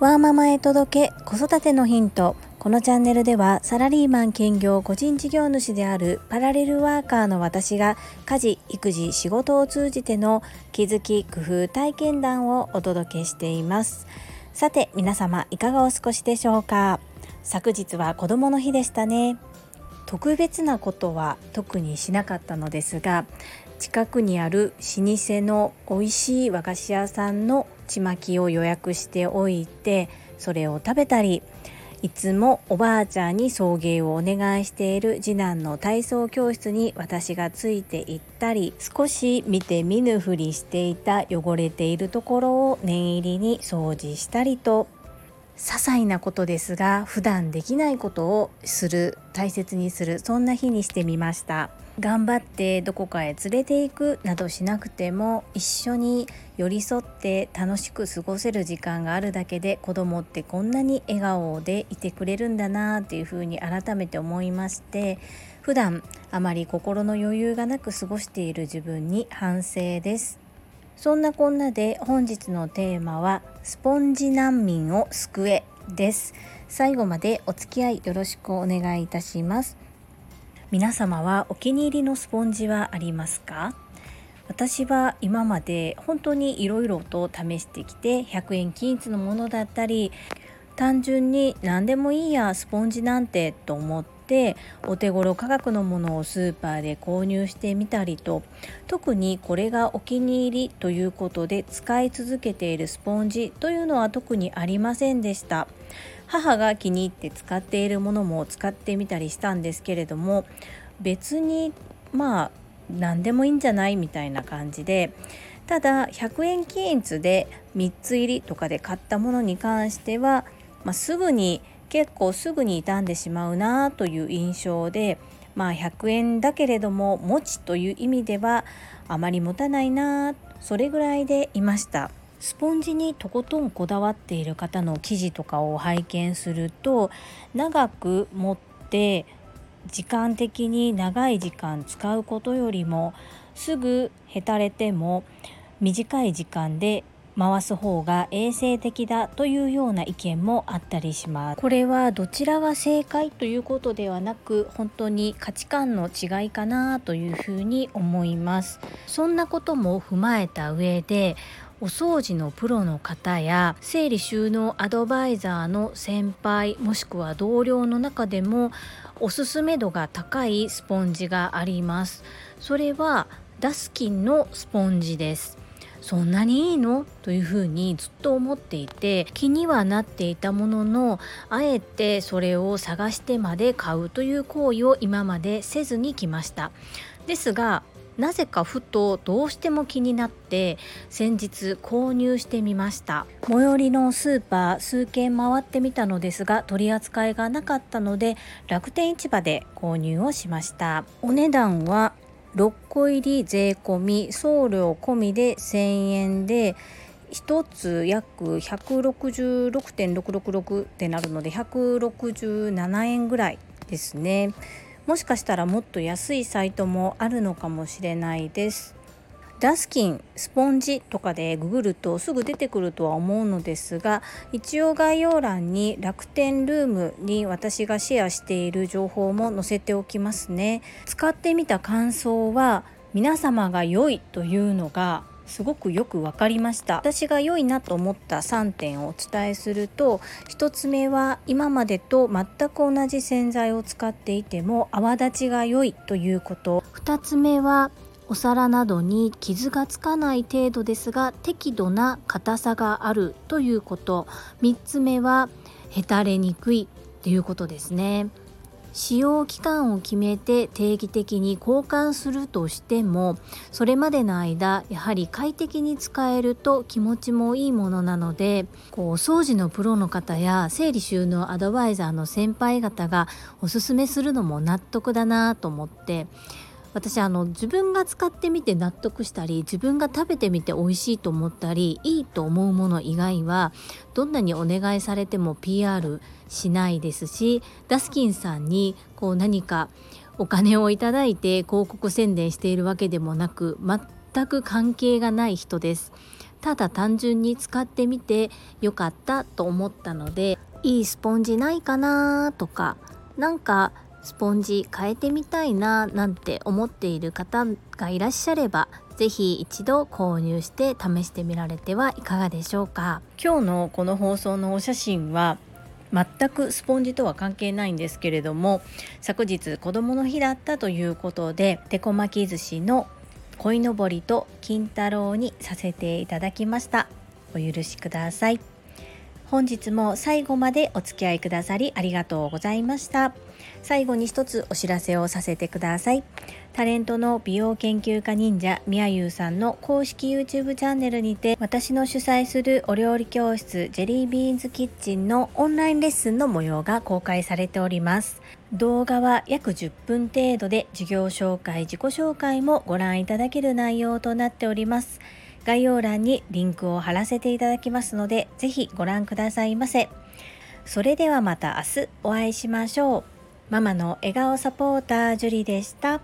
ワーママへ届け子育てのヒント。このチャンネルではサラリーマン兼業個人事業主であるパラレルワーカーの私が家事育児仕事を通じての気づき工夫体験談をお届けしています。さて皆様いかがお過ごしでしょうか？昨日は子供の日でしたね。特別なことは特にしなかったのですが近くにある老舗の美味しい和菓子屋さんのちまきを予約しておいてそれを食べたりいつもおばあちゃんに送迎をお願いしている次男の体操教室に私がついて行ったり少し見て見ぬふりしていた汚れているところを念入りに掃除したりと些細なことですが普段できないことをする大切にするそんな日にしてみました。頑張ってどこかへ連れて行くなどしなくても一緒に寄り添って楽しく過ごせる時間があるだけで子供ってこんなに笑顔でいてくれるんだなっていうふうに改めて思いまして普段あまり心の余裕がなく過ごしている自分に反省です。そんなこんなで本日のテーマはスポンジ難民を救えです。最後までお付き合いよろしくお願いいたします。皆様はお気に入りのスポンジはありますか？私は今まで本当にいろいろと試してきて100円均一のものだったり単純に何でもいいやスポンジなんてと思ってお手頃価格のものをスーパーで購入してみたりと特にこれがお気に入りということで使い続けているスポンジというのは特にありませんでした。母が気に入って使っているものも使ってみたりしたんですけれども別にまあ何でもいいんじゃないみたいな感じでただ100円均一で3つ入りとかで買ったものに関しては、まあ、すぐに結構すぐに傷んでしまうなという印象でまあ100円だけれども持ちという意味ではあまり持たないなそれぐらいでいました。スポンジにとことんこだわっている方の記事とかを拝見すると長く持って時間的に長い時間使うことよりもすぐへたれても短い時間で回す方が衛生的だというような意見もあったりします。これはどちらが正解ということではなく本当に価値観の違いかなというふうに思います。そんなことも踏まえた上でお掃除のプロの方や整理収納アドバイザーの先輩もしくは同僚の中でもおすすめ度が高いスポンジがあります。それはダスキンのスポンジです。そんなにいいの？というふうにずっと思っていて気にはなっていたもののあえてそれを探してまで買うという行為を今までせずに来ました。ですがなぜかふとどうしても気になって先日購入してみました。最寄りのスーパー数軒回ってみたのですが取り扱いがなかったので楽天市場で購入をしました。お値段は6個入り税込み送料込みで1000円で1つ約166.666ってなるので167円ぐらいですね。もしかしたらもっと安いサイトもあるのかもしれないです。ダスキンスポンジとかでググるとすぐ出てくるとは思うのですが一応概要欄に楽天ルームに私がシェアしている情報も載せておきますね。使ってみた感想は皆様が良いというのがすごくよく分かりました。私が良いなと思った3点をお伝えすると1つ目は今までと全く同じ洗剤を使っていても泡立ちが良いということ。2つ目はお皿などに傷がつかない程度ですが適度な硬さがあるということ。3つ目はへたれにくいということですね。使用期間を決めて定期的に交換するとしてもそれまでの間やはり快適に使えると気持ちもいいものなのでこう掃除のプロの方や整理収納アドバイザーの先輩方がおすすめするのも納得だなと思って私あの自分が使ってみて納得したり自分が食べてみて美味しいと思ったりいいと思うもの以外はどんなにお願いされても PR しないですしダスキンさんにこう何かお金をいただいて広告宣伝しているわけでもなく全く関係がない人です。ただ単純に使ってみてよかったと思ったのでいいスポンジないかなとかなんかスポンジ変えてみたいななんて思っている方がいらっしゃれば是非一度購入して試してみられてはいかがでしょうか。今日のこの放送のお写真は全くスポンジとは関係ないんですけれども昨日子どもの日だったということで手こ巻き寿司の鯉のぼりと金太郎にさせていただきました。お許しください。本日も最後までお付き合いくださりありがとうございました。最後に一つお知らせをさせてください。タレントの美容研究家忍者みやゆうさんの公式 YouTube チャンネルにて私の主催するお料理教室ジェリービーンズキッチンのオンラインレッスンの模様が公開されております。動画は約10分程度で授業紹介自己紹介もご覧いただける内容となっております。概要欄にリンクを貼らせていただきますので、ぜひご覧くださいませ。それではまた明日お会いしましょう。ママの笑顔サポータージュリでした。